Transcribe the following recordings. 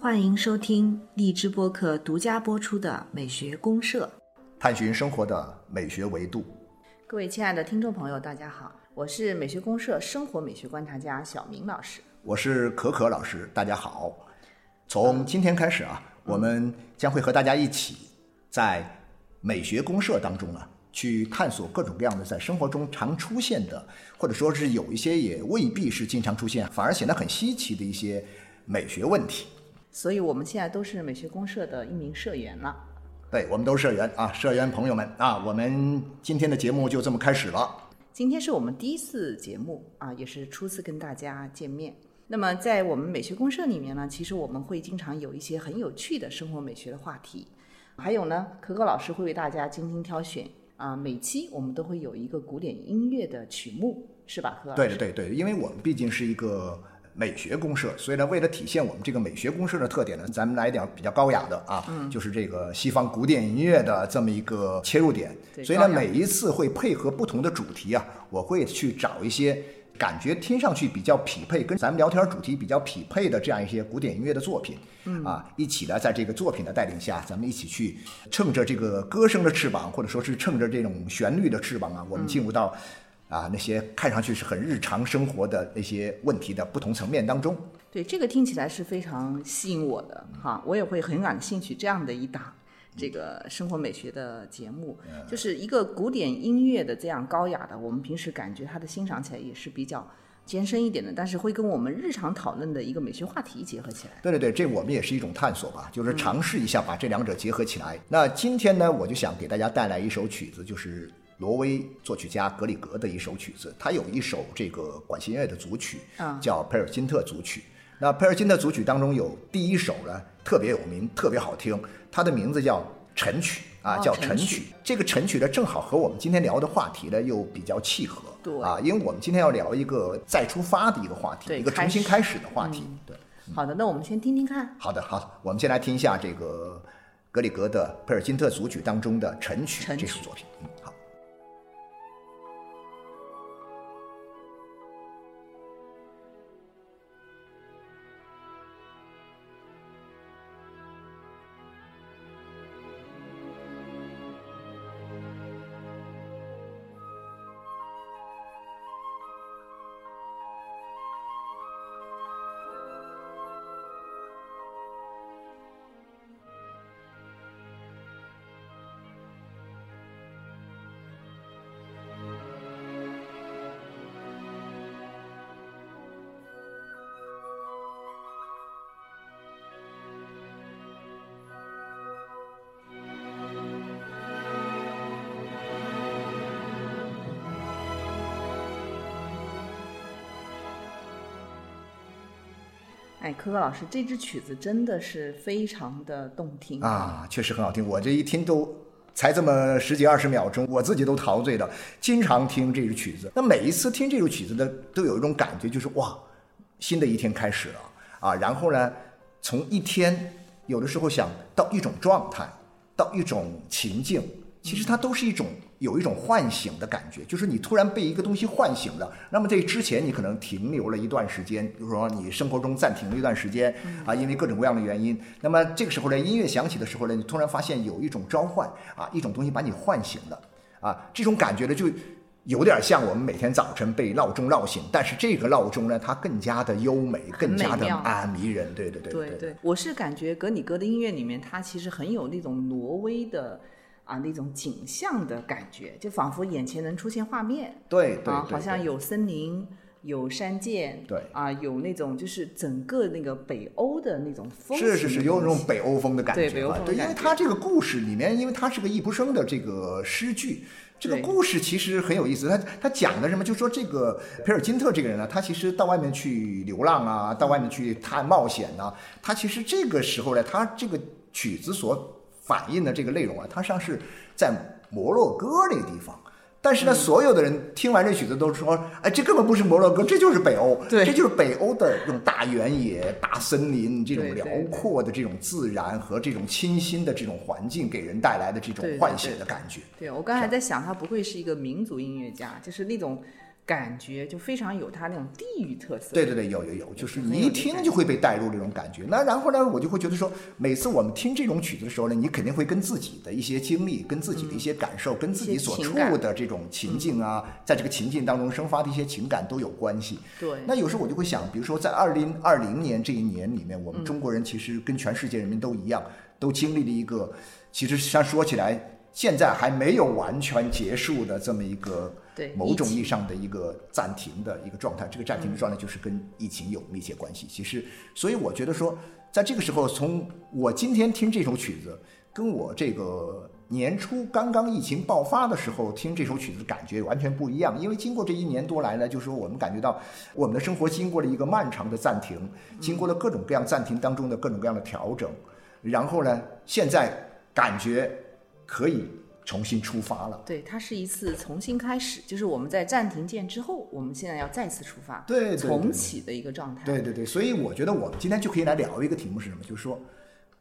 欢迎收听荔枝播客独家播出的《美学公社》，探寻生活的美学维度。各位亲爱的听众朋友，大家好，我是美学公社生活美学观察家小明老师。我是可可老师，大家好。从今天开始啊，我们将会和大家一起在美学公社当中啊，去探索各种各样的在生活中常出现的，或者说是有一些也未必是经常出现，反而显得很稀奇的一些美学问题。所以我们现在都是美学公社的一名社员了。对，我们都是社员啊，社员朋友们啊，我们今天的节目就这么开始了。今天是我们第一次节目啊，也是初次跟大家见面。那么在我们美学公社里面呢，其实我们会经常有一些很有趣的生活美学的话题，还有呢，可可老师会为大家精心挑选啊，每期我们都会有一个古典音乐的曲目，是吧？对师对对对，因为我们毕竟是一个美学公社，所以呢，为了体现我们这个美学公社的特点呢，咱们来点比较高雅的啊，嗯就是这个西方古典音乐的这么一个切入点。所以呢，每一次会配合不同的主题啊，我会去找一些感觉听上去比较匹配，跟咱们聊天主题比较匹配的这样一些古典音乐的作品，嗯啊，一起呢，在这个作品的带领下，咱们一起去乘着这个歌声的翅膀，或者说是乘着这种旋律的翅膀啊，我们进入到。啊，那些看上去是很日常生活的那些问题的不同层面当中，对这个听起来是非常吸引我的哈，我也会很感兴趣这样的一档这个生活美学的节目，就是一个古典音乐的这样高雅的，我们平时感觉它的欣赏起来也是比较艰深一点的，但是会跟我们日常讨论的一个美学话题结合起来。对对对，这我们也是一种探索吧，就是尝试一下把这两者结合起来。那今天呢，我就想给大家带来一首曲子，就是挪威作曲家格里格的一首曲子。他有一首这个管弦乐的组曲，啊叫佩尔金特组曲。那佩尔金特组曲当中有第一首呢，特别有名，特别好听，它的名字叫晨曲啊，叫哦晨曲。这个晨曲呢，正好和我们今天聊的话题呢又比较契合。对啊，因为我们今天要聊一个再出发的一个话题，对一个重新开开始的话题。对。好的，那我们先听听看。好的，好，我们先来听一下这个格里格的佩尔金特组曲当中的晨曲晨曲这首作品。哎，可可老师，这支曲子真的是非常的动听啊，确实很好听，我这一听都才这么十几二十秒钟，我自己都陶醉了。经常听这支曲子，那每一次听这首曲子呢，都有一种感觉，就是哇，新的一天开始了啊。然后呢，从一天有的时候想到一种状态，到一种情境，其实它都是一种有一种唤醒的感觉，就是你突然被一个东西唤醒了。那么在之前你可能停留了一段时间，比如说你生活中暂停了一段时间啊，因为各种各样的原因。那么这个时候呢，音乐响起的时候呢，你突然发现有一种召唤啊，一种东西把你唤醒了啊，这种感觉呢就。有点像我们每天早晨被闹钟闹醒，但是这个闹钟呢，它更加的优美，更加的啊迷人。对对对对对，我是感觉格里格的音乐里面，它其实很有那种挪威的啊那种景象的感觉，就仿佛眼前能出现画面啊，对对对对好像有森林。有山涧，对啊，有那种就是整个那个北欧的那种风是是是，有那种北欧风的感觉对北欧啊对，因为风的感觉它这个故事里面，因为它是个易卜生的这个诗句，这个故事其实很有意思。他他讲的什么？就说这个皮尔金特这个人呢，他其实到外面去流浪啊，到外面去探冒险呐、他其实这个时候呢，他这个曲子所反映的这个内容啊，它实际上是在摩洛哥那个地方。但嗯是呢，所有的人听完这曲子都说：“哎，这根本不是摩洛哥，这就是北欧，对这就是北欧的这种大原野、大森林，这种辽阔的这种自然和这种清新的这种环境，给人带来的这种唤醒的感觉。对，我刚才在想，他不会是一个民族音乐家，就是那种感觉就非常有它那种地域特色。对对对，有有有，就是你一听就会被带入这种感觉。那然后呢，我就会觉得说，每次我们听这种曲子的时候呢，你肯定会跟自己的一些经历、跟自己的一些感受、跟自己所处的这种情境啊，在这个情境当中生发的一些情感都有关系。对，那有时候我就会想，比如说在二零二零年这一年里面，嗯我们中国人其实跟全世界人民都一样，都经历了一个，其实像说起来，现在还没有完全结束的这么一个对某种意义上的一个暂停的一个状态。这个暂停的状态就是跟疫情有密切关系。其实，所以我觉得说，在这个时候，从我今天听这首曲子，跟我这个年初刚刚疫情爆发的时候听这首曲子感觉完全不一样。因为经过这一年多来呢，就是说我们感觉到我们的生活经过了一个漫长的暂停，经过了各种各样暂停当中的各种各样的调整，然后呢，现在感觉可以重新出发了。对，它是一次重新开始，就是我们在暂停键之后，我们现在要再次出发，对对对重启的一个状态。对对对，所以我觉得我们今天就可以来聊一个题目是什么？就是说，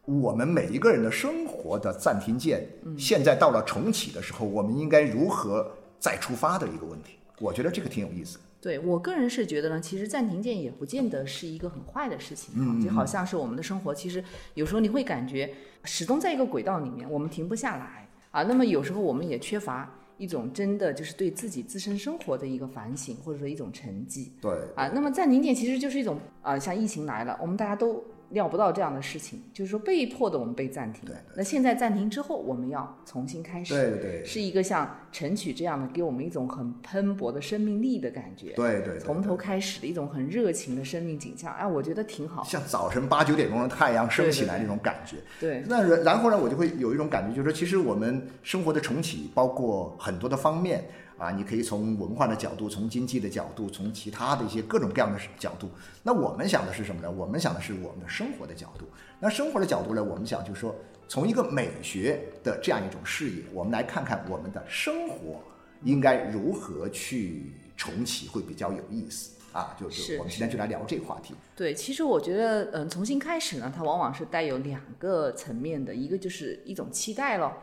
我们每一个人的生活的暂停键，现在到了重启的时候，我们应该如何再出发的一个问题。我觉得这个挺有意思的。对我个人是觉得呢，其实暂停键也不见得是一个很坏的事情就好像是我们的生活，其实有时候你会感觉始终在一个轨道里面，我们停不下来啊。那么有时候我们也缺乏一种真的就是对自己自身生活的一个反省，或者说一种沉寂对，啊。那么在零点其实就是一种啊，像疫情来了，我们大家都料不到这样的事情，就是说被迫的我们被暂停对。那现在暂停之后，我们要重新开始。对对对是一个像晨曲这样的，给我们一种很喷薄的生命力的感觉。对对对，从头开始的一种很热情的生命景象，哎，我觉得挺好。像早晨八九点钟的太阳升起来那种感觉。对，那然然后呢，我就会有一种感觉，就是说，其实我们生活的重启包括很多的方面啊，你可以从文化的角度，从经济的角度，从其他的一些各种各样的角度。那我们想的是什么呢？我们想的是我们的生活的角度。那生活的角度呢，我们想就是说，从一个美学的这样一种视野，我们来看看我们的生活应该如何去重启，会比较有意思啊。就是是我们今天就来聊这个话题。对，其实我觉得，嗯，重新开始呢，它往往是带有两个层面的，一个就是一种期待咯，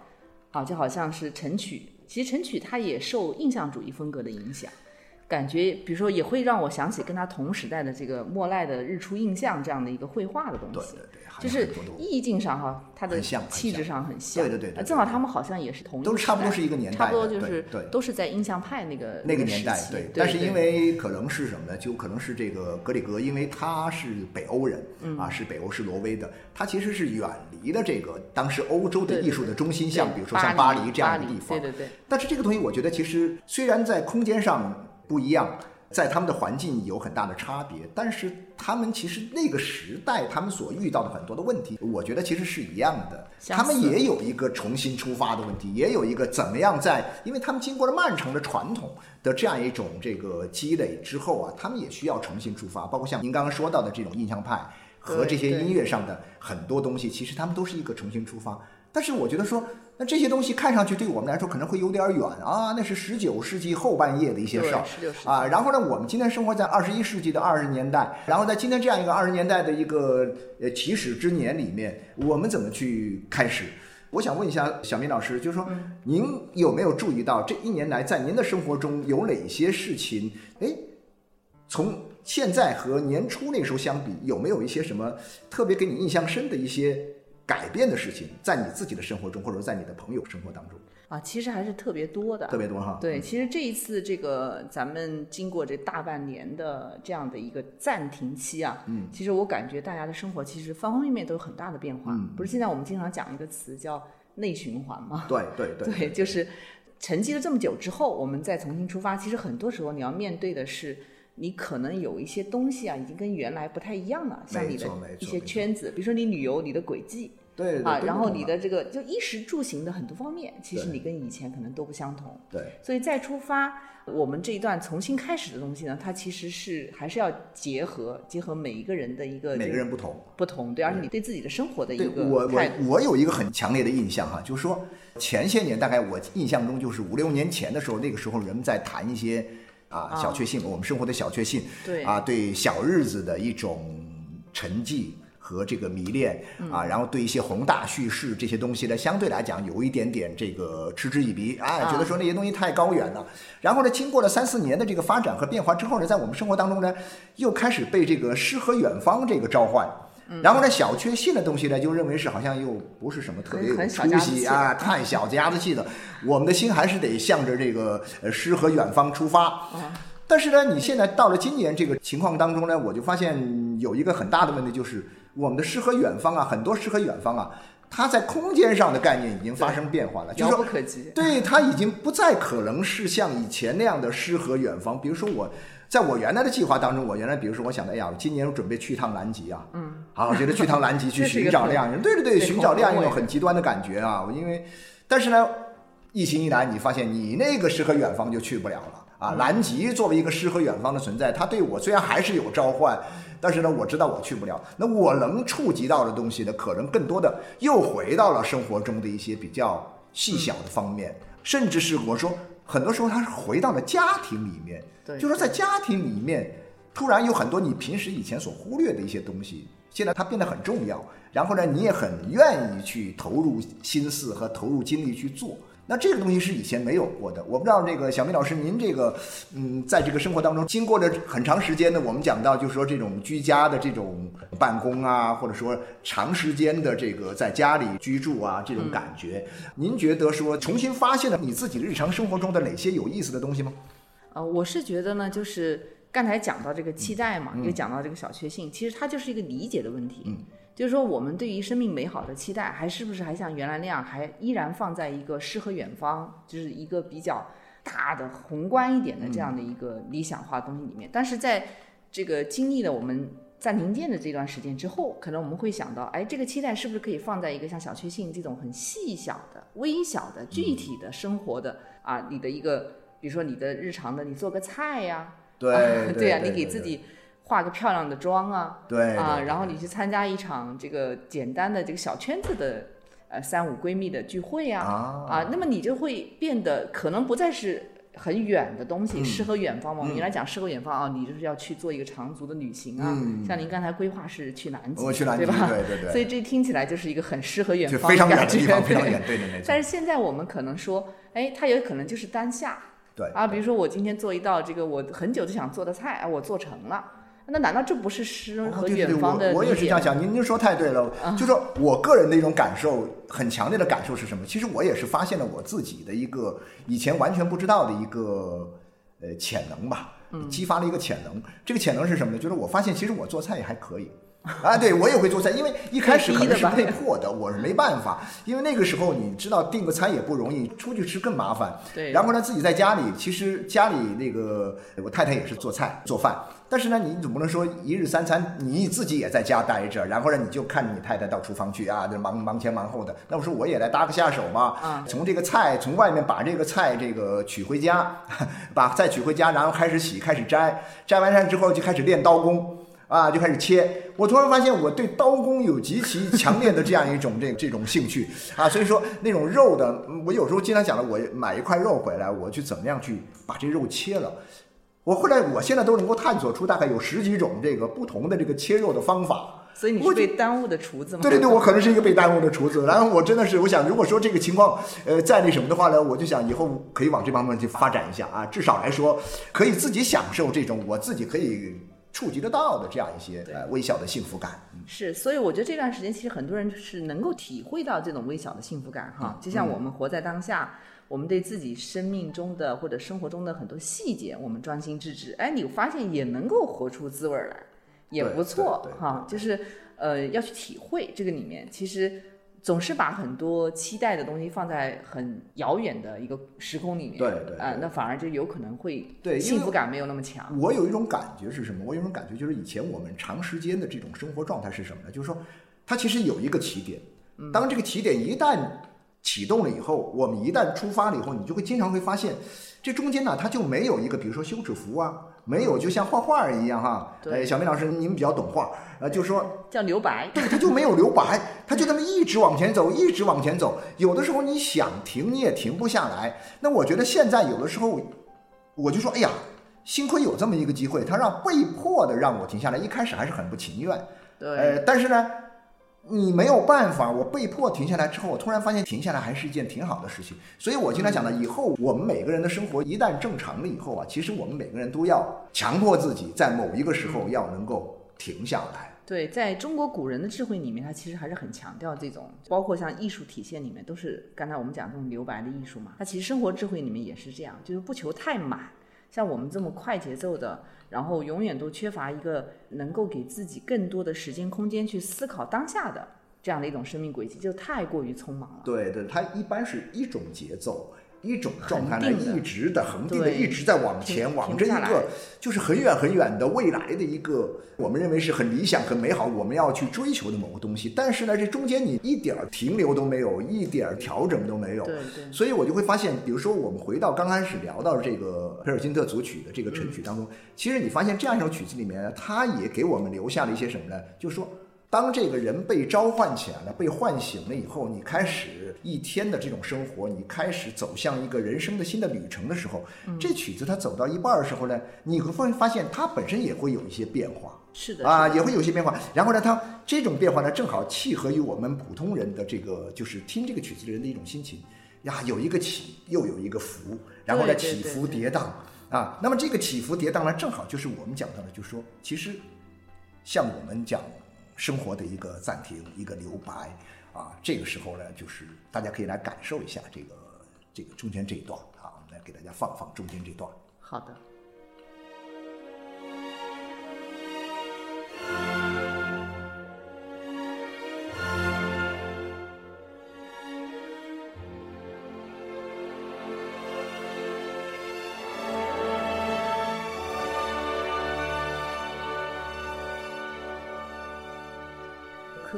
啊，就好像是晨曲，其实陈曲它也受印象主义风格的影响，感觉比如说也会让我想起跟他同时代的这个莫奈的《日出印象》这样的一个绘画的东西。对对对，就是意境上哈，它的气质上很像，对对对正好他们好像也是同一都是差不多是一个年代差不多就是对对都是在印象派那个那个年代对，但是因为可能是什么呢？就可能是这个格里格，因为他是北欧人，嗯啊，是北欧是挪威的，他其实是远离了这个当时欧洲的艺术的中心，像比如说像巴黎黎这样的地方。对对对，但是这个东西，我觉得其实虽然在空间上不一样，在他们的环境有很大的差别，但是他们其实那个时代他们所遇到的很多的问题，我觉得其实是一样的。他们也有一个重新出发的问题，也有一个怎么样在，因为他们经过了漫长的传统的这样一种这个积累之后啊，他们也需要重新出发。包括像您刚刚说到的这种印象派和这些音乐上的很多东西，其实他们都是一个重新出发。但是我觉得说，那这些东西看上去对我们来说可能会有点远啊，那是十九世纪后半叶的一些事儿对16世纪啊。然后呢，我们今天生活在二十一世纪的二十年代，然后在今天这样一个二十年代的一个呃起始之年里面，我们怎么去开始？我想问一下小明老师，就是说，嗯您有没有注意到这一年来在您的生活中有哪些事情？哎，从现在和年初那时候相比，有没有一些什么特别给你印象深的一些改变的事情，在你自己的生活中，或者说在你的朋友生活当中，啊，其实还是特别多的，特别多哈？对，其实这一次这个咱们经过这大半年的这样的一个暂停期啊，嗯，其实我感觉大家的生活其实方方面面都有很大的变化。嗯不是现在我们经常讲一个词叫内循环吗？对对对 对，就是沉寂了这么久之后，我们再重新出发，其实很多时候你要面对的是。你可能有一些东西啊，已经跟原来不太一样了，像你的一些圈子，比如说你旅游，你的轨迹，啊，对对对然后你的这个就衣食住行的很多方面，其实你跟以前可能都不相同。对所以再出发，我们这一段重新开始的东西呢，它其实是还是要结合结合每一个人的一个每个个人不同。不同，对，而且你对自己的生活的一个我。我我有一个很强烈的印象哈，就是说前些年大概我印象中就是五六年前的时候，那个时候人们在谈一些啊啊小确幸，我们生活的小确幸，对啊对小日子的一种沉寂和这个迷恋啊，然后对一些宏大叙事这些东西呢，相对来讲有一点点这个嗤之以鼻啊，觉得说那些东西太高远了。然后呢，经过了三四年的这个发展和变化之后呢，在我们生活当中呢，又开始被这个诗和远方这个召唤。然后呢，小确幸的东西呢，就认为是好像又不是什么特别有出息啊，太小家子气的。我们的心还是得向着这个呃诗和远方出发。但是呢，你现在到了今年这个情况当中呢，我就发现有一个很大的问题，就是我们的诗和远方啊，很多诗和远方啊，它在空间上的概念已经发生变化了，遥不可及。对，它已经不再可能是像以前那样的诗和远方。比如说我。在我原来的计划当中，我原来比如说我想的，哎呀，我今年我准备去一趟南极啊，嗯，好，我觉得去趟南极去 寻找亮人，对对对，寻找亮一种很极端的感觉啊，因为，但是呢，疫情一来，你发现你那个诗和远方就去不了了啊。南极作为一个诗和远方的存在，它对我虽然还是有召唤，但是呢，我知道我去不了。那我能触及到的东西呢，可能更多的又回到了生活中的一些比较细小的方面，甚至是我说。很多时候，他是回到了家庭里面，对就说在家庭里面，突然有很多你平时以前所忽略的一些东西，现在它变得很重要。然后呢，你也很愿意去投入心思和投入精力去做。那这个东西是以前没有过的，我不知道这个小明老师，您这个，嗯，在这个生活当中，经过了很长时间的，我们讲到就是说这种居家的这种办公啊，或者说长时间的这个在家里居住啊，这种感觉，您觉得说重新发现了你自己日常生活中的哪些有意思的东西吗？呃，我是觉得呢，就是刚才讲到这个期待嘛，又讲到这个小确幸，其实它就是一个理解的问题。就是说，我们对于生命美好的期待，还是不是还像原来那样，还依然放在一个诗和远方，就是一个比较大的宏观一点的这样的一个理想化东西里面。但是在这个经历了我们暂停键的这段时间之后，可能我们会想到，哎，这个期待是不是可以放在一个像小确幸这种很细小的、微小的、具体的生活的啊，你的一个，比如说你的日常的，你做个菜呀，对对呀，你给自己。化个漂亮的妆啊，对啊，然后你去参加一场这个简单的这个小圈子的呃三五闺蜜的聚会啊啊，那么你就会变得可能不再是很远的东西，诗和远方嘛。原来讲诗和远方啊，你就是要去做一个长足的旅行啊。像您刚才规划是去南极，对吧？对对对。所以这听起来就是一个很诗和远方非常远的地方，非常远对的 但是现在我们可能说，哎，它有可能就是当下，对啊，比如说我今天做一道这个我很久就想做的菜，啊，我做成了。那难道这不是诗和远方的？我也是这样想。您您说太对了，就说我个人的一种感受，很强烈的感受是什么？其实我也是发现了我自己的一个以前完全不知道的一个呃潜能吧，激发了一个潜能。这个潜能是什么呢？就是我发现其实我做菜也还可以。啊，对我也会做菜，因为一开始可能是被迫的，我是没办法。因为那个时候你知道订个餐也不容易，出去吃更麻烦。对。然后呢，自己在家里，其实家里那个我太太也是做菜做饭，但是呢，你总不能说一日三餐你自己也在家待着，然后呢你就看着你太太到厨房去啊，就忙忙前忙后的。那我说我也来搭个下手嘛，从这个菜从外面把这个菜这个取回家，把菜取回家，然后开始洗，开始摘，摘完菜之后就开始练刀工。啊，就开始切。我突然发现，我对刀工有极其强烈的这样一种这这种兴趣啊。所以说，那种肉的，我有时候经常讲了，我买一块肉回来，我去怎么样去把这肉切了。我后来，我现在都能够探索出大概有十几种这个不同的这个切肉的方法。所以你是被耽误的厨子吗？对对对，我可能是一个被耽误的厨子。然后我真的是，我想，如果说这个情况，呃，再那什么的话呢，我就想以后可以往这方面去发展一下啊。至少来说，可以自己享受这种，我自己可以。触及得到的这样一些呃微小的幸福感，是，所以我觉得这段时间其实很多人是能够体会到这种微小的幸福感哈，就像我们活在当下，我们对自己生命中的或者生活中的很多细节，我们专心致志，哎，你发现也能够活出滋味来，也不错哈，就是呃要去体会这个里面其实。总是把很多期待的东西放在很遥远的一个时空里面，对对，啊，那反而就有可能会对幸福感没有那么强。我有一种感觉是什么？我有一种感觉就是以前我们长时间的这种生活状态是什么呢？就是说，它其实有一个起点，当这个起点一旦启动了以后，我们一旦出发了以后，你就会经常会发现，这中间呢，它就没有一个，比如说休止符啊。没有，就像画画一样哈。哎，小明老师，你们比较懂画，呃，就说叫留白。对，他就没有留白，他就那么一直往前走，一直往前走。有的时候你想停，你也停不下来。那我觉得现在有的时候，我就说，哎呀，幸亏有这么一个机会，他让被迫的让我停下来。一开始还是很不情愿，对，呃，但是呢，你没有办法，我被迫停下来之后，我突然发现停下来还是一件挺好的事情。所以我经常讲的，以后我们每个人的生活一旦正常了以后啊，其实我们每个人都要强迫自己在某一个时候要能够停下来。对，在中国古人的智慧里面，他其实还是很强调这种，包括像艺术体现里面，都是刚才我们讲这种留白的艺术嘛。他其实生活智慧里面也是这样，就是不求太满。像我们这么快节奏的，然后永远都缺乏一个能够给自己更多的时间空间去思考当下的这样的一种生命轨迹，就太过于匆忙了。对对，它一般是一种节奏。一种状态呢，一直的恒定的，一直在往前，往着一个就是很远很远的未来的一个，我们认为是很理想、很美好，我们要去追求的某个东西。但是呢，这中间你一点儿停留都没有，一点儿调整都没有。对对所以我就会发现，比如说我们回到刚开始聊到这个佩尔金特组曲的这个晨曲当中，其实你发现这样一首曲子里面，它也给我们留下了一些什么呢？就是说。当这个人被召唤起来了，被唤醒了以后，你开始一天的这种生活，你开始走向一个人生的新的旅程的时候，这曲子它走到一半儿的时候呢，你会发发现它本身也会有一些变化。是的啊，也会有一些变化。然后呢，它这种变化呢，正好契合于我们普通人的这个，就是听这个曲子的人的一种心情呀，有一个起，又有一个伏，然后呢，起伏跌宕啊。那么这个起伏跌宕呢，正好就是我们讲到的，就是说，其实像我们讲生活的一个暂停，一个留白啊，这个时候呢，就是大家可以来感受一下这个这个中间这一段啊，我们来给大家放放中间这段。好的。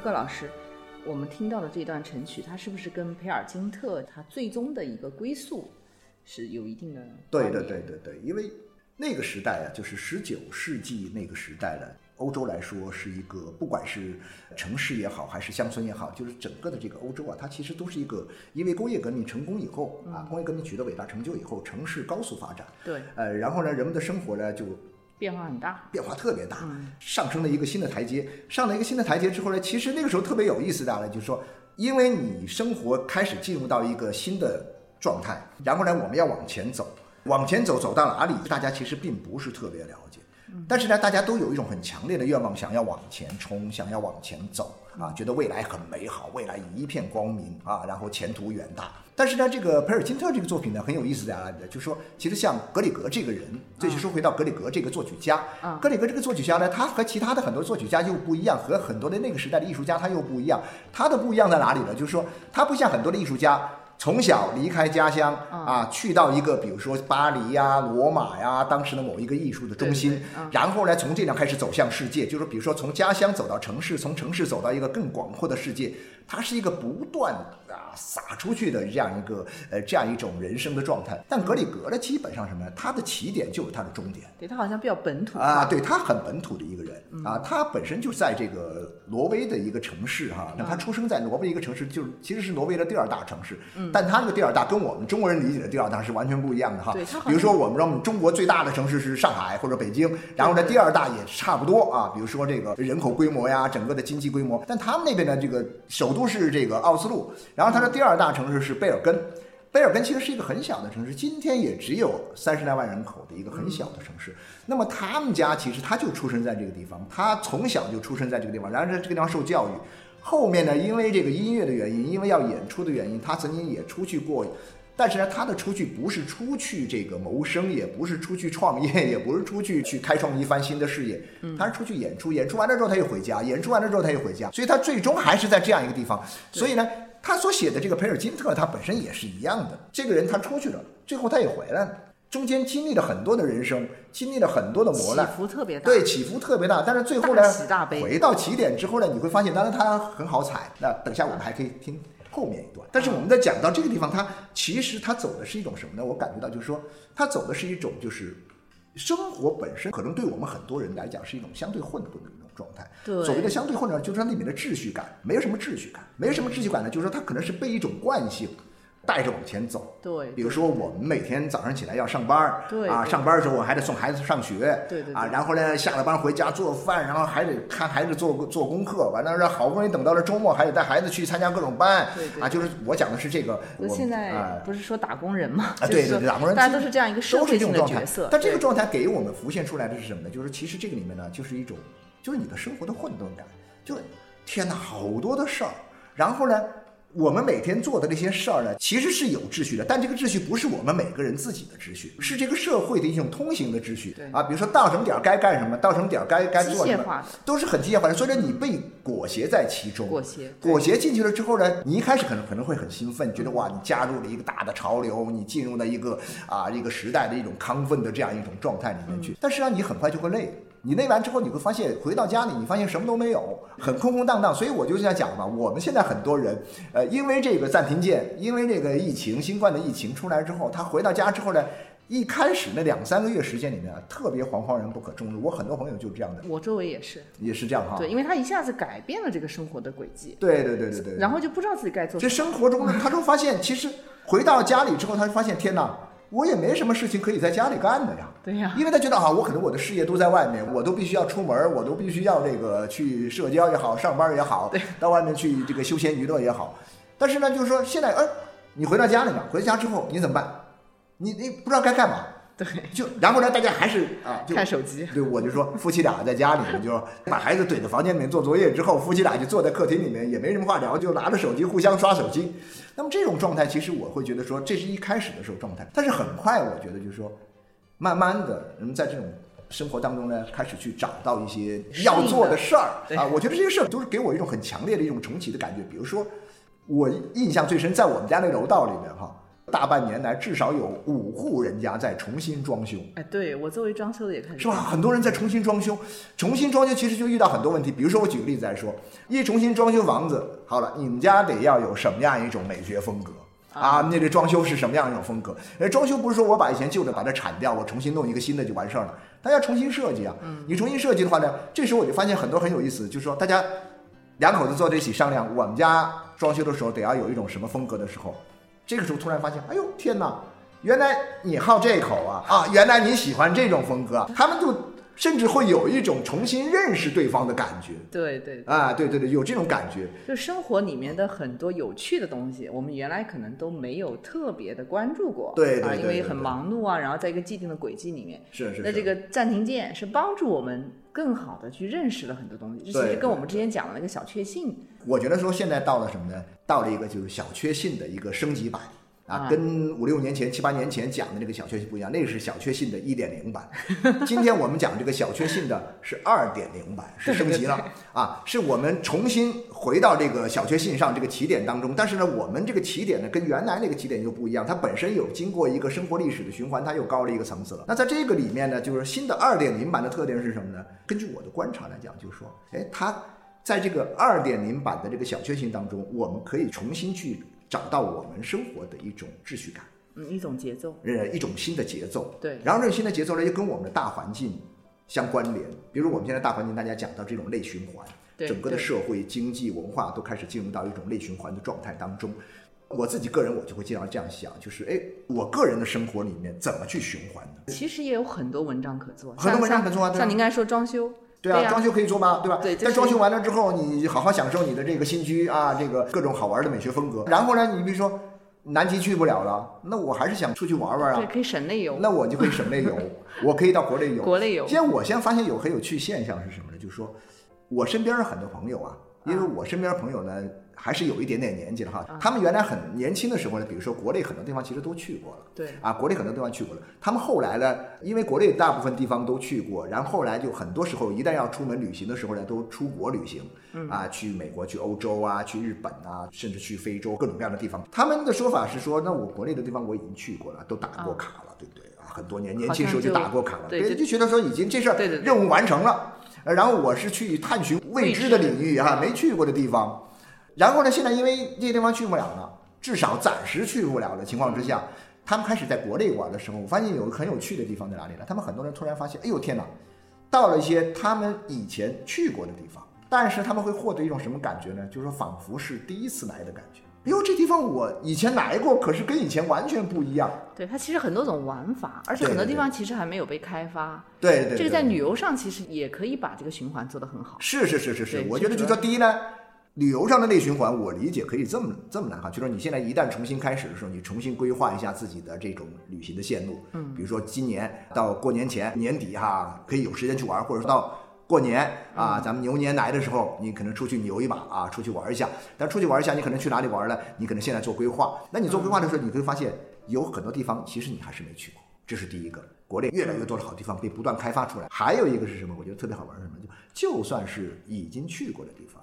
科克老师，我们听到的这段晨曲，它是不是跟培尔金特他最终的一个归宿是有一定的对对对对对，因为那个时代啊，就是十九世纪那个时代的欧洲来说，是一个不管是城市也好，还是乡村也好，就是整个的这个欧洲啊，它其实都是一个因为工业革命成功以后啊，工业革命取得伟大成就以后，城市高速发展，对。呃，然后呢，人们的生活呢就变化很大。变化特别大，上升了一个新的台阶。上了一个新的台阶之后呢，其实那个时候特别有意思的呢，就是说，因为你生活开始进入到一个新的状态，然后呢，我们要往前走，往前走走到哪里，大家其实并不是特别了解。但是呢，大家都有一种很强烈的愿望，想要往前冲，想要往前走啊，觉得未来很美好，未来一片光明啊，然后前途远大。但是呢，这个培尔金特这个作品呢，很有意思在哪里呢？就是说，其实像格里格这个人，这就说回到格里格这个作曲家，嗯格里格这个作曲家呢，他和其他的很多作曲家又不一样，和很多的那个时代的艺术家他又不一样。他的不一样在哪里呢？就是说，他不像很多的艺术家。从小离开家乡啊，去到一个比如说巴黎呀、罗马呀，当时的某一个艺术的中心然后呢，从这样开始走向世界，就是比如说从家乡走到城市，从城市走到一个更广阔的世界，它是一个不断啊撒出去的这样一个呃这样一种人生的状态。但格里格呢，基本上什么呢？他的起点就是他的终点。对他好像比较本土啊，对他很本土的一个人啊，他本身就在这个挪威的一个城市哈，那他出生在挪威一个城市，就是其实是挪威的第二大城市，但他那个第二大跟我们中国人理解的第二大是完全不一样的哈比如说我们说我们中国最大的城市是上海或者北京，然后呢第二大也差不多啊，比如说这个人口规模呀，整个的经济规模，但他们那边呢这个首都都是这个奥斯陆，然后它的第二大城市是贝尔根。贝尔根其实是一个很小的城市，今天也只有三十来万人口的一个很小的城市。那么他们家其实他就出生在这个地方，他从小就出生在这个地方，然后在这个地方受教育。后面呢，因为这个音乐的原因，因为要演出的原因，他曾经也出去过。但是呢，他的出去不是出去这个谋生，也不是出去创业，也不是出去去开创一番新的事业，他是出去演出，演出完了之后他又回家，演出完了之后他又回家，所以他最终还是在这样一个地方。所以呢，他所写的这个培尔金特，他本身也是一样的。这个人他出去了，最后他也回来了，中间经历了很多的人生，经历了很多的磨难起，伏特别大。对，起伏特别大。但是最后呢大大，回到起点之后呢，你会发现，当然他很好踩。那等下我们还可以听后面一段。但是我们在讲到这个地方，它其实它走的是一种什么呢？我感觉到就是说，它走的是一种就是生活本身，可能对我们很多人来讲是一种相对混沌的一种状态。对所谓的相对混沌，就是它里面的秩序感没有什么秩序感，没有什么秩序感呢，就是说它可能是被一种惯性。带着往前走。对，比如说我们每天早上起来要上班对，啊，上班的时候我还得送孩子上学，对对对啊，然后呢下了班回家做饭，然后还得看孩子做做功课，完了让好不容易等到了周末，还得带孩子去参加各种班，对对啊，就是我讲的是这个，我就现啊在不是说打工人嘛，啊，对对对，打工人大家都是这样一个社会性的角色。但这个状态给我们浮现出来的是什么呢？就是其实这个里面呢，就是一种，就是你的生活的混沌感，就是天哪，好多的事儿，然后呢。我们每天做的这些事儿呢，其实是有秩序的，但这个秩序不是我们每个人自己的秩序，是这个社会的一种通行的秩序对啊。比如说到什么点儿该干什么，到什么点儿该该做什么，都是很机械化的，所以说你被裹挟在其中。裹挟，裹挟进去了之后呢，你一开始可能可能会很兴奋，觉得哇，你加入了一个大的潮流，你进入了一个啊一个时代的一种亢奋的这样一种状态里面去。但实际上你很快就会累，你累完之后，你会发现回到家里，你发现什么都没有，很空空荡荡。所以我就在讲嘛，我们现在很多人，呃，因为这个暂停键，因为这个疫情，新冠的疫情出来之后，他回到家之后呢。一开始那两三个月时间里面啊，特别惶惶然不可终日。我很多朋友就是这样的，我周围也是，也是这样哈。对，因为他一下子改变了这个生活的轨迹，对对对对对。然后就不知道自己该做什这。生活中呢，他就发现，其实回到家里之后，他就发现，天哪，我也没什么事情可以在家里干的呀。对呀，因为他觉得啊，我可能我的事业都在外面，我都必须要出门，我都必须要这个去社交也好，上班也好，到外面去这个休闲娱乐也好。但是呢，就是说现在，哎，你回到家里面，回家之后你怎么办？你你不知道该干嘛，对，就然后呢，大家还是啊，就看手机，对，我就说夫妻俩在家里面，就说把孩子怼在房间里面做作业之后，夫妻俩就坐在客厅里面，也没什么话聊，就拿着手机互相刷手机。那么这种状态，其实我会觉得说，这是一开始的时候状态，但是很快，我觉得就是说，慢慢的，人们在这种生活当中呢，开始去找到一些要做的事儿啊。我觉得这些事儿都是给我一种很强烈的一种重启的感觉。比如说，我印象最深，在我们家那楼道里面哈。大半年来，至少有五户人家在重新装修，哎，对我作为装修的也开始是吧？很多人在重新装修，重新装修其实就遇到很多问题。比如说，我举个例子来说，一重新装修房子，好了，你们家得要有什么样一种美学风格啊？那个装修是什么样一种风格？呃，装修不是说我把以前旧的把它铲掉，我重新弄一个新的就完事儿了，大家重新设计啊。你重新设计的话呢，这时候我就发现很多很有意思，就是说大家两口子坐在一起商量，我们家装修的时候得要有一种什么风格的时候。这个时候突然发现，哎呦天哪！原来你好这口啊啊！原来你喜欢这种风格，他们就甚至会有一种重新认识对方的感觉。对对啊，对对对，有这种感觉。就生活里面的很多有趣的东西，我们原来可能都没有特别的关注过。啊，对对对因为很忙碌啊，然后在一个既定的轨迹里面。是是。那这个暂停键是帮助我们更好的去认识了很多东西，这其实跟我们之前讲的那个小确幸。我觉得说现在到了什么呢？到了一个就是小确幸的一个升级版。啊，啊跟五六年前、七八年前讲的那个小确幸不一样，那个是小确幸的一点零版。今天我们讲这个小确幸的是二点零版，是升级了啊，是我们重新回到这个小确幸上这个起点当中。但是呢，我们这个起点呢，跟原来那个起点又不一样，它本身有经过一个生活历史的循环，它又高了一个层次了。那在这个里面呢，就是新的二点零版的特点是什么呢？根据我的观察来讲，就是说，哎，它在这个二点零版的这个小确幸当中，我们可以重新去。找到我们生活的一种秩序感，嗯，一种节奏，呃，一种新的节奏，对。然后这种新的节奏呢，又跟我们的大环境相关联。比如我们现在大环境，大家讲到这种内循环，整个的社会、经济、文化都开始进入到一种内循环的状态当中。我自己个人，我就会经常这样想，就是哎，我个人的生活里面怎么去循环呢？其实也有很多文章可做，很多文章可做啊。像您刚才说装修。对啊，装修可以做吗，对吧？对。但装修完了之后，你好好享受你的这个新居啊，这个各种好玩的美学风格。然后呢，你比如说南极去不了了，那我还是想出去玩玩啊。对，可以省内游。那我就可以省内游，我可以到国内游。国内游。现在我现在发现有很有趣现象是什么呢？就是说我身边很多朋友啊，因为我身边朋友呢。还是有一点点年纪了哈，他们原来很年轻的时候呢，比如说国内很多地方其实都去过了，对啊，国内很多地方去过了。他们后来呢，因为国内大部分地方都去过，然后后来就很多时候一旦要出门旅行的时候呢，都出国旅行，啊，去美国、去欧洲啊，去日本啊，甚至去非洲各种各样的地方。他们的说法是说，那我国内的地方我已经去过了，都打过卡了，对不对啊？很多年年轻时候就打过卡了，对，就觉得说已经这事儿任务完成了。然后我是去探寻未知的领域哈，没去过的地方。然后呢？现在因为这些地方去不了了，至少暂时去不了的情况之下，他们开始在国内玩的时候，我发现有个很有趣的地方在哪里呢？他们很多人突然发现，哎呦天哪，到了一些他们以前去过的地方，但是他们会获得一种什么感觉呢？就是说，仿佛是第一次来的感觉。哎呦，这地方我以前来过，可是跟以前完全不一样。对，它其实很多种玩法，而且很多地方其实还没有被开发。对对，对这个在旅游上其实也可以把这个循环做得很好。是是是是是，我觉得就就是说，第一呢，旅游上的内循环，我理解可以这么这么来哈，就是说你现在一旦重新开始的时候，你重新规划一下自己的这种旅行的线路，嗯，比如说今年到过年前年底哈，可以有时间去玩，或者说到。过年啊，咱们牛年来的时候，你可能出去牛一把啊，出去玩一下。但出去玩一下，你可能去哪里玩呢？你可能现在做规划。那你做规划的时候，你会发现有很多地方其实你还是没去过，这是第一个。国内越来越多的好地方被不断开发出来。还有一个是什么？我觉得特别好玩是什么？就就算是已经去过的地方，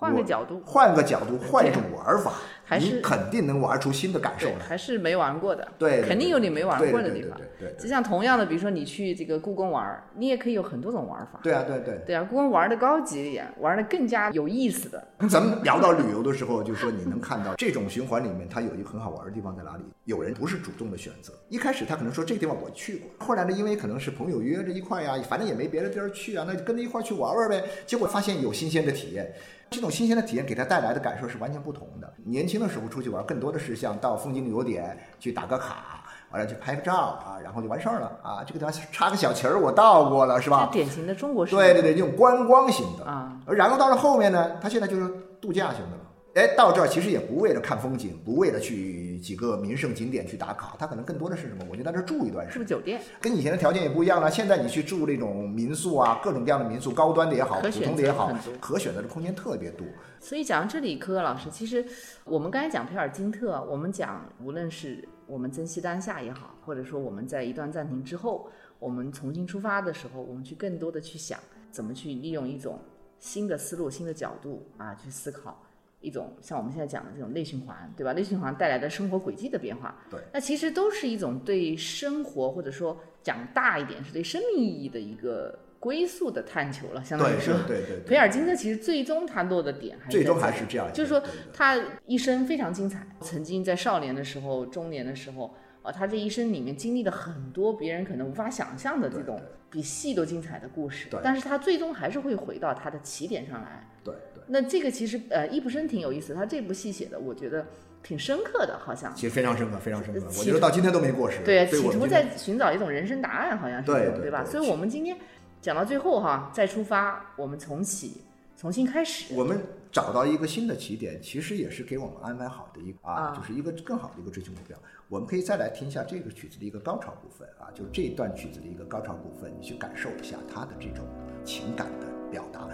换个角度，换个角度，换一种玩法，还是你肯定能玩出新的感受，来。还是没玩过的。对肯定有你没玩过的地方。对对对就像同样的，比如说你去这个故宫玩，你也可以有很多种玩法。对啊，对对。对啊，故宫玩的高级一点，玩的更加有意思的。咱们聊到旅游的时候，就说你能看到这种循环里面，它有一个很好玩的地方在哪里？有人不是主动的选择，一开始他可能说这个地方我去过，后来呢，因为可能是朋友约着一块呀，反正也没别的地儿去啊，那就跟着一块去玩玩呗。结果发现有新鲜的体验，这种新鲜的体验给他带来的感受是完全不同的。年轻的时候出去玩，更多的是像到风景旅游点去打个卡，完了去拍个照啊，然后就完事儿了啊。这个地方插个小旗儿，我到过了，是吧这？典型的中国式。对对对，这种观光型的啊。而然后到了后面呢，他现在就是度假型的了。哎，到这儿其实也不为了看风景，不为了去几个名胜景点去打卡，他可能更多的是什么？我就在这儿住一段时间。是不是酒店？跟以前的条件也不一样了。现在你去住那种民宿啊，各种各样的民宿，高端的也好，普通的也好可选择的空间特别多。所以讲到这里，柯柯老师，其实我们刚才讲皮尔金特，我们讲无论是我们珍惜当下也好，或者说我们在一段暂停之后，我们重新出发的时候，我们去更多的去想怎么去利用一种新的思路、新的角度啊，去思考一种像我们现在讲的这种内循环，对吧？内循环带来的生活轨迹的变化，对，那其实都是一种对生活或者说讲大一点是对生命意义的一个归宿的探求了，相当对于说。对对对对，培尔金特其实最终他落的点还是最终还是这样。就是说他一生非常精彩，曾经在少年的时候、中年的时候，啊，他这一生里面经历了很多别人可能无法想象的这种比戏都精彩的故事对，但是他最终还是会回到他的起点上来。对对，那这个其实呃，易卜生挺有意思，他这部戏写的我觉得挺深刻的，好像。其实非常深刻，非常深刻。我觉得到今天都没过时。对，企图在寻找一种人生答案，好像是对吧？所以我们今天讲到最后哈，再出发，我们重启，重新开始。我们找到一个新的起点，其实也是给我们安排好的一个啊啊，就是一个更好的一个追求目标。我们可以再来听一下这个曲子的一个高潮部分啊，就是这一段曲子的一个高潮部分，你去感受一下它的这种情感的表达。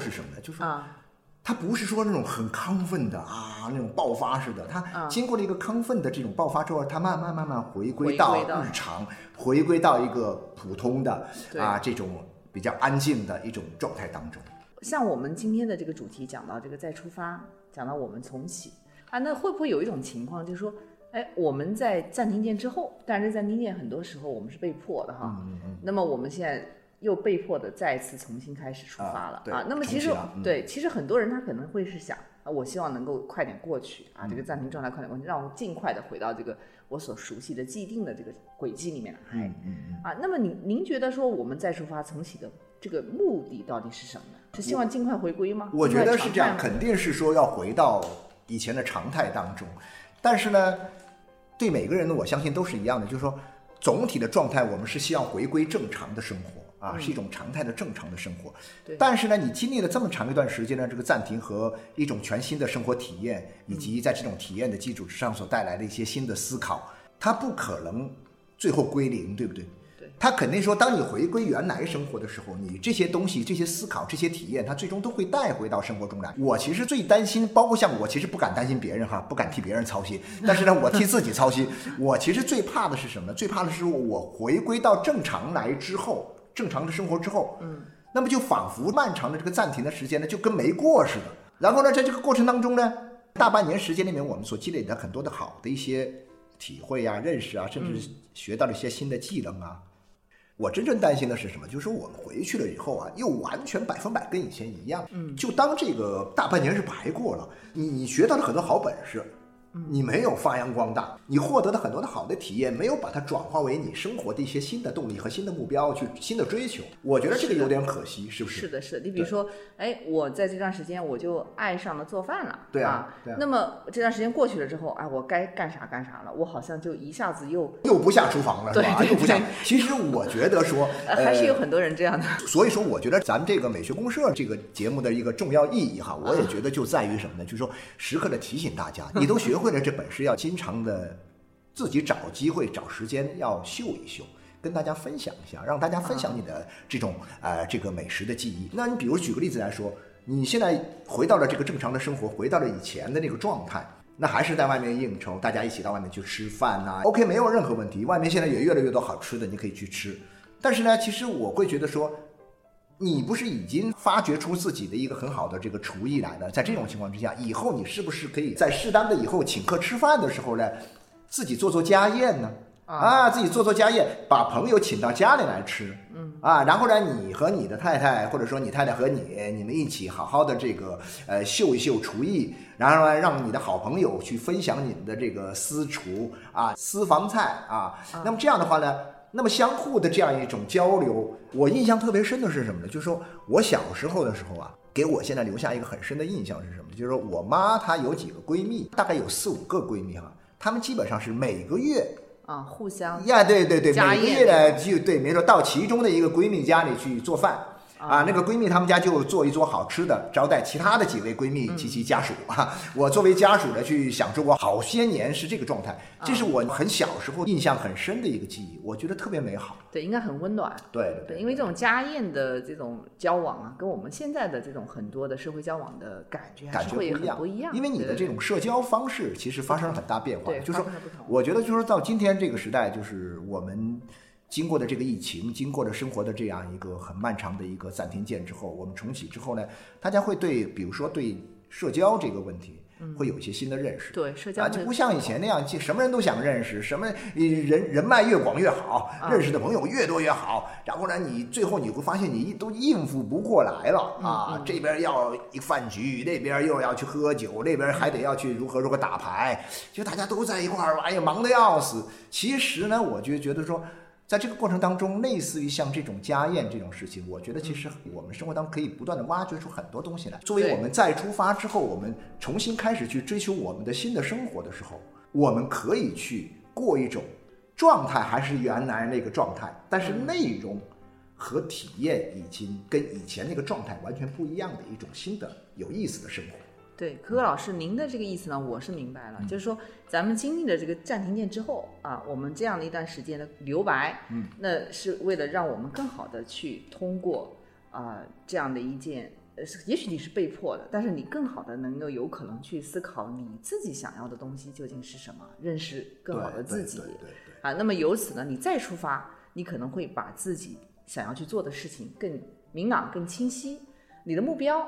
是什么呢？就是说啊，它不是说那种很亢奋的啊，那种爆发式的。它啊经过了一个亢奋的这种爆发之后，他慢慢慢慢回归到日常，回归到一个普通的啊这种比较安静的一种状态当中。像我们今天的这个主题讲到这个再出发，讲到我们重启啊，那会不会有一种情况，就是说，哎，我们在暂停键之后，但是暂停键很多时候我们是被迫的哈，嗯嗯那么我们现在又被迫的再次重新开始出发了啊对那么其实对，其实很多人他可能会是想啊，我希望能够快点过去啊，这嗯个暂停状态快点过去，让我尽快的回到这个我所熟悉的既定的这个轨迹里面来。嗯嗯嗯。啊，那么您您觉得说我们再出发重启的这个目的到底是什么呢？是希望尽快回归吗？我觉得是这样，肯定是说要回到以前的常态当中，但是呢，对每个人呢，我相信都是一样的，就是说总体的状态，我们是希望回归正常的生活啊，是一种常态的正常的生活。但是呢，你经历了这么长一段时间的这个暂停和一种全新的生活体验，以及在这种体验的基础之上所带来的一些新的思考，它不可能最后归零，对不对？对他肯定说，当你回归原来生活的时候，你这些东西、这些思考、这些体验，它最终都会带回到生活中来。我其实最担心，包括像我，其实不敢担心别人哈，不敢替别人操心，但是呢，我替自己操心。我其实最怕的是什么呢？最怕的是我回归到正常来之后，正常的生活之后，嗯，那么就仿佛漫长的这个暂停的时间呢，就跟没过似的。然后呢，在这个过程当中呢，大半年时间里面，我们所积累的很多的好的一些体会啊、认识啊，甚至学到了一些新的技能啊。我真正担心的是什么？就是说我们回去了以后啊，又完全百分百跟以前一样，嗯，就当这个大半年是白过了。你你学到了很多好本事。你没有发扬光大，你获得的很多的好的体验，没有把它转化为你生活的一些新的动力和新的目标，去新的追求。我觉得这个有点可惜，是不是？是的，是的。你比如说，哎，我在这段时间我就爱上了做饭了，对啊。那么这段时间过去了之后，哎，我该干啥干啥了，我好像就一下子又又不下厨房了，是吧？又不下。其实我觉得说，还是有很多人这样的。所以说，我觉得咱们这个美学公社这个节目的一个重要意义哈，我也觉得就在于什么呢？就是说，时刻的提醒大家，你都学会了这本事要。经常的自己找机会、找时间要秀一秀，跟大家分享一下，让大家分享你的这种呃这个美食的记忆。那你比如举个例子来说，你现在回到了这个正常的生活，回到了以前的那个状态，那还是在外面应酬，大家一起到外面去吃饭呐，OK，没有任何问题。外面现在也越来越多好吃的，你可以去吃。但是呢，其实我会觉得说。你不是已经发掘出自己的一个很好的这个厨艺来了？在这种情况之下，以后你是不是可以在适当的以后请客吃饭的时候呢，自己做做家宴呢？啊，自己做做家宴，把朋友请到家里来吃。嗯，啊，然后呢，你和你的太太，或者说你太太和你，你们一起好好的这个呃秀一秀厨艺，然后呢，让你的好朋友去分享你们的这个私厨啊私房菜啊。那么这样的话呢？那么相互的这样一种交流，我印象特别深的是什么呢？就是说我小时候的时候啊，给我现在留下一个很深的印象是什么？就是说我妈她有几个闺蜜，大概有四五个闺蜜哈，她们基本上是每个月啊互相呀，对对对，每个月呢就对，没错，到其中的一个闺蜜家里去做饭。啊，那个闺蜜她们家就做一桌好吃的，招待其他的几位闺蜜及其家属啊。我作为家属呢，去享受过好些年是这个状态，这是我很小时候印象很深的一个记忆，我觉得特别美好。对，应该很温暖。对对，因为这种家宴的这种交往啊，跟我们现在的这种很多的社会交往的感觉感觉不一样，不一样。因为你的这种社交方式其实发生了很大变化。对，就是说，我觉得就是到今天这个时代，就是我们。经过的这个疫情，经过了生活的这样一个很漫长的一个暂停键之后，我们重启之后呢，大家会对，比如说对社交这个问题，会有一些新的认识。对社交啊，就不像以前那样，就什么人都想认识，什么人人脉越广越好，认识的朋友越多越好。然后呢，你最后你会发现你都应付不过来了啊！这边要一饭局，那边又要去喝酒，那边还得要去如何如何打牌，就大家都在一块儿，哎呀，忙得要死。其实呢，我就觉得说。在这个过程当中，类似于像这种家宴这种事情，我觉得其实我们生活当中可以不断的挖掘出很多东西来。作为我们再出发之后，我们重新开始去追求我们的新的生活的时候，我们可以去过一种状态还是原来那个状态，但是内容和体验已经跟以前那个状态完全不一样的一种新的有意思的生活。对，可可老师，您的这个意思呢，我是明白了，就是说，咱们经历了这个暂停键之后啊，我们这样的一段时间的留白，嗯，那是为了让我们更好的去通过啊这样的一件，呃，也许你是被迫的，但是你更好的能够有可能去思考你自己想要的东西究竟是什么，认识更好的自己，对对对，啊，那么由此呢，你再出发，你可能会把自己想要去做的事情更明朗、更清晰，你的目标。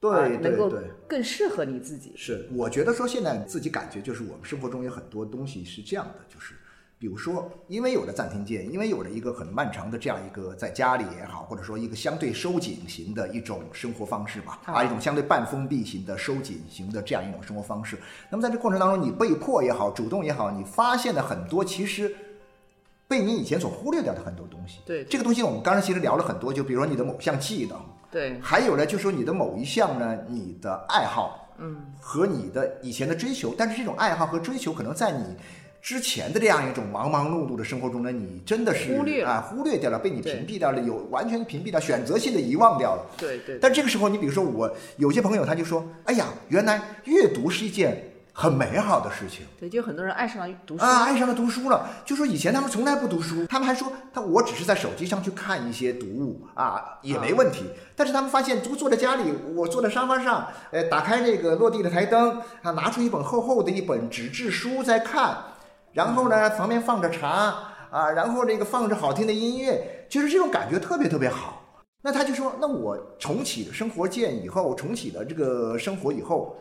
对对对，更适合你自己。是，我觉得说现在自己感觉就是我们生活中有很多东西是这样的，就是比如说，因为有了暂停键，因为有了一个很漫长的这样一个在家里也好，或者说一个相对收紧型的一种生活方式吧，啊，一种相对半封闭型的收紧型的这样一种生活方式。那么在这过程当中，你被迫也好，主动也好，你发现了很多其实被你以前所忽略掉的很多东西。对，这个东西我们刚才其实聊了很多，就比如说你的某项技能。对，还有呢，就说你的某一项呢，你的爱好，嗯，和你的以前的追求，但是这种爱好和追求，可能在你之前的这样一种忙忙碌碌的生活中呢，你真的是忽略啊，忽略掉了，被你屏蔽掉了，有完全屏蔽掉，选择性的遗忘掉了。对对。但这个时候，你比如说我有些朋友，他就说，哎呀，原来阅读是一件。很美好的事情，对，就很多人爱上了读书啊，爱上了读书了。就说以前他们从来不读书，他们还说他我只是在手机上去看一些读物啊，也没问题。但是他们发现，就坐在家里，我坐在沙发上，呃，打开那个落地的台灯啊，拿出一本厚厚的一本纸质书在看，然后呢，旁边放着茶啊，然后这个放着好听的音乐，就是这种感觉特别特别好。那他就说，那我重启生活键以后，重启了这个生活以后，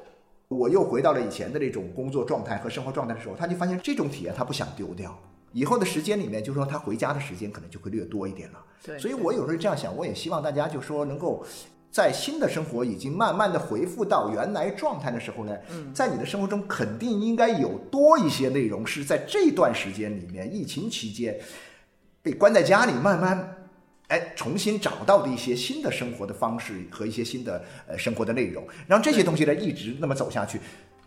我又回到了以前的这种工作状态和生活状态的时候，他就发现这种体验他不想丢掉。以后的时间里面，就说他回家的时间可能就会略多一点了。对，所以我有时候这样想，我也希望大家就说能够在新的生活已经慢慢的恢复到原来状态的时候呢，在你的生活中肯定应该有多一些内容是在这段时间里面，疫情期间被关在家里慢慢。哎，重新找到的一些新的生活的方式和一些新的呃生活的内容，让这些东西呢一直那么走下去，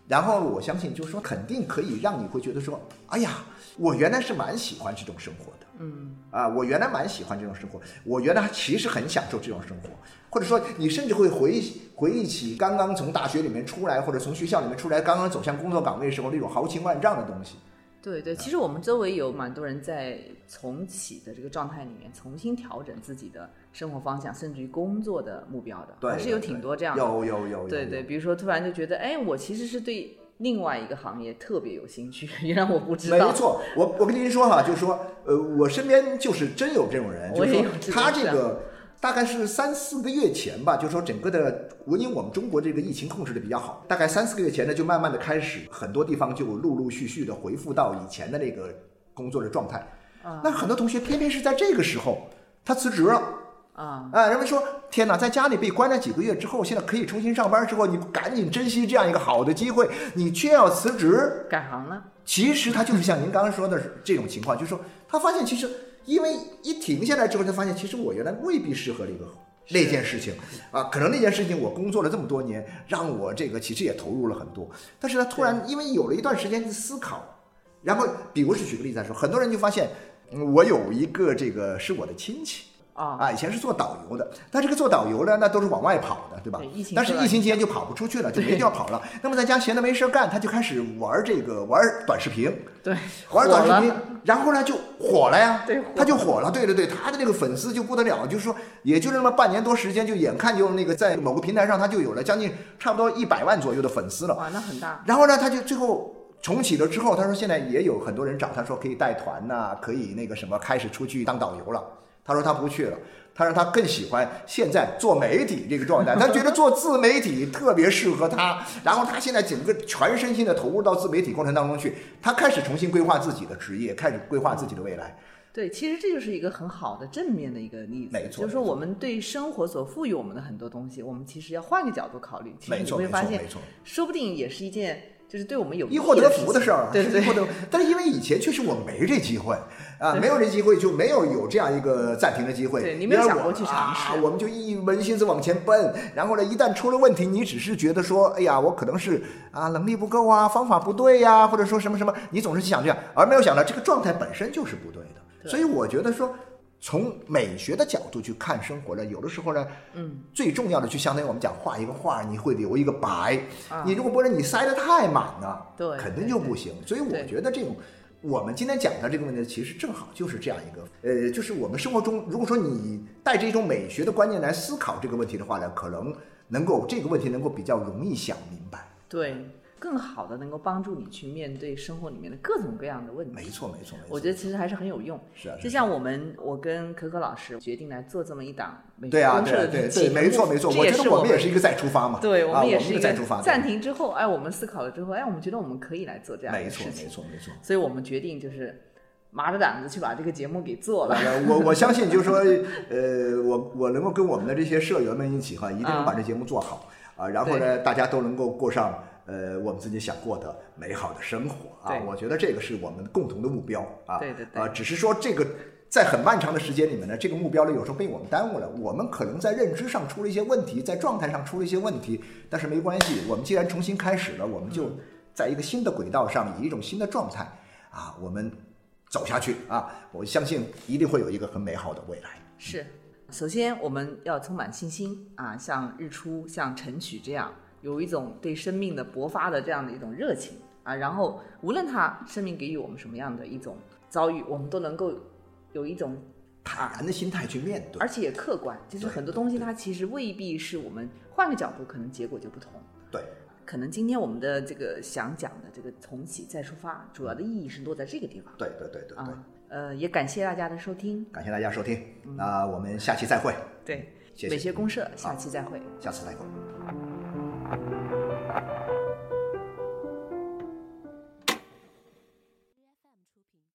然后我相信就是说肯定可以让你会觉得说，哎呀，我原来是蛮喜欢这种生活的，嗯，啊，我原来蛮喜欢这种生活，我原来其实很享受这种生活，或者说你甚至会回回忆起刚刚从大学里面出来或者从学校里面出来，刚刚走向工作岗位时候那种豪情万丈的东西。对对，其实我们周围有蛮多人在重启的这个状态里面，重新调整自己的生活方向，甚至于工作的目标的，对，还是有挺多这样的。有有有。对对，比如说突然就觉得，哎，我其实是对另外一个行业特别有兴趣，原来我不知道。没错，我我跟您说哈，就是说，呃，我身边就是真有这种人，就是说他这个。大概是三四个月前吧，就是说整个的，因为我们中国这个疫情控制的比较好，大概三四个月前呢，就慢慢的开始，很多地方就陆陆续续的恢复到以前的那个工作的状态。啊，那很多同学偏偏是在这个时候，他辞职了。啊，啊，人们说，天哪，在家里被关了几个月之后，现在可以重新上班之后，你赶紧珍惜这样一个好的机会，你却要辞职改行了。其实他就是像您刚刚说的这种情况，就是说他发现其实。因为一停下来之后，才发现其实我原来未必适合那个那件事情啊，可能那件事情我工作了这么多年，让我这个其实也投入了很多。但是他，突然因为有了一段时间的思考，然后比如是举个例子来说，很多人就发现，我有一个这个是我的亲戚。啊以前是做导游的，但这个做导游呢，那都是往外跑的，对吧？但是疫情期间就跑不出去了，就没地方跑了。那么在家闲的没事干，他就开始玩这个玩短视频，对，玩短视频，然后呢就火了呀，对，他就火了，对对对，他的那个粉丝就不得了，就是说，也就那么半年多时间，就眼看就那个在某个平台上，他就有了将近差不多一百万左右的粉丝了。哇，那很大。然后呢，他就最后重启了之后，他说现在也有很多人找他说可以带团呐，可以那个什么，开始出去当导游了。他说他不去了。他说他更喜欢现在做媒体这个状态，他觉得做自媒体特别适合他。然后他现在整个全身心的投入到自媒体过程当中去，他开始重新规划自己的职业，开始规划自己的未来。对，其实这就是一个很好的正面的一个例子，没错。就是说我们对生活所赋予我们的很多东西，我们其实要换个角度考虑。其实你会发现。说不定也是一件。就是对我们有益获得福的事儿，对对。但是因为以前确实我们没这机会啊，没有这机会就没有有这样一个暂停的机会。对，你没有想过去尝试，我们就一门心思往前奔。然后呢，一旦出了问题，你只是觉得说，哎呀，我可能是啊能力不够啊，方法不对呀，或者说什么什么，你总是想这样，而没有想到这个状态本身就是不对的。所以我觉得说。从美学的角度去看生活呢，有的时候呢，嗯，最重要的就相当于我们讲画一个画，你会留一个白，你如果不然你塞得太满了，对，肯定就不行。所以我觉得这种我们今天讲的这个问题，其实正好就是这样一个，呃，就是我们生活中，如果说你带着一种美学的观念来思考这个问题的话呢，可能能够这个问题能够比较容易想明白。对。更好的能够帮助你去面对生活里面的各种各样的问题。没错，没错，没错。我觉得其实还是很有用。是啊。就像我们，我跟可可老师决定来做这么一档美对啊，对对对，没错没错。我觉得我们也是一个再出发嘛。对，我们也是一个再出发。暂停之后，哎，我们思考了之后，哎，我们觉得我们可以来做这样的事情。没错，没错，没错。所以我们决定就是麻着胆子去把这个节目给做了。我我相信，就是说，呃，我我能够跟我们的这些社员们一起哈，一定能把这节目做好啊。然后呢，大家都能够过上。呃，我们自己想过的美好的生活啊，我觉得这个是我们共同的目标啊。对对对。啊，只是说这个在很漫长的时间里面呢，这个目标呢有时候被我们耽误了。我们可能在认知上出了一些问题，在状态上出了一些问题，但是没关系，我们既然重新开始了，我们就在一个新的轨道上，以一种新的状态啊，我们走下去啊，我相信一定会有一个很美好的未来。是，首先我们要充满信心啊，像日出，像晨曲这样。有一种对生命的勃发的这样的一种热情啊，然后无论他生命给予我们什么样的一种遭遇，我们都能够有一种坦然的心态去面对，而且也客观。就是很多东西它其实未必是我们换个角度，可能结果就不同。对，可能今天我们的这个想讲的这个重启再出发，主要的意义是落在这个地方。对对对对对。呃，也感谢大家的收听，感谢大家收听，那我们下期再会。对。谢谢美学公社下期再会。下次再会。Ha ha ha.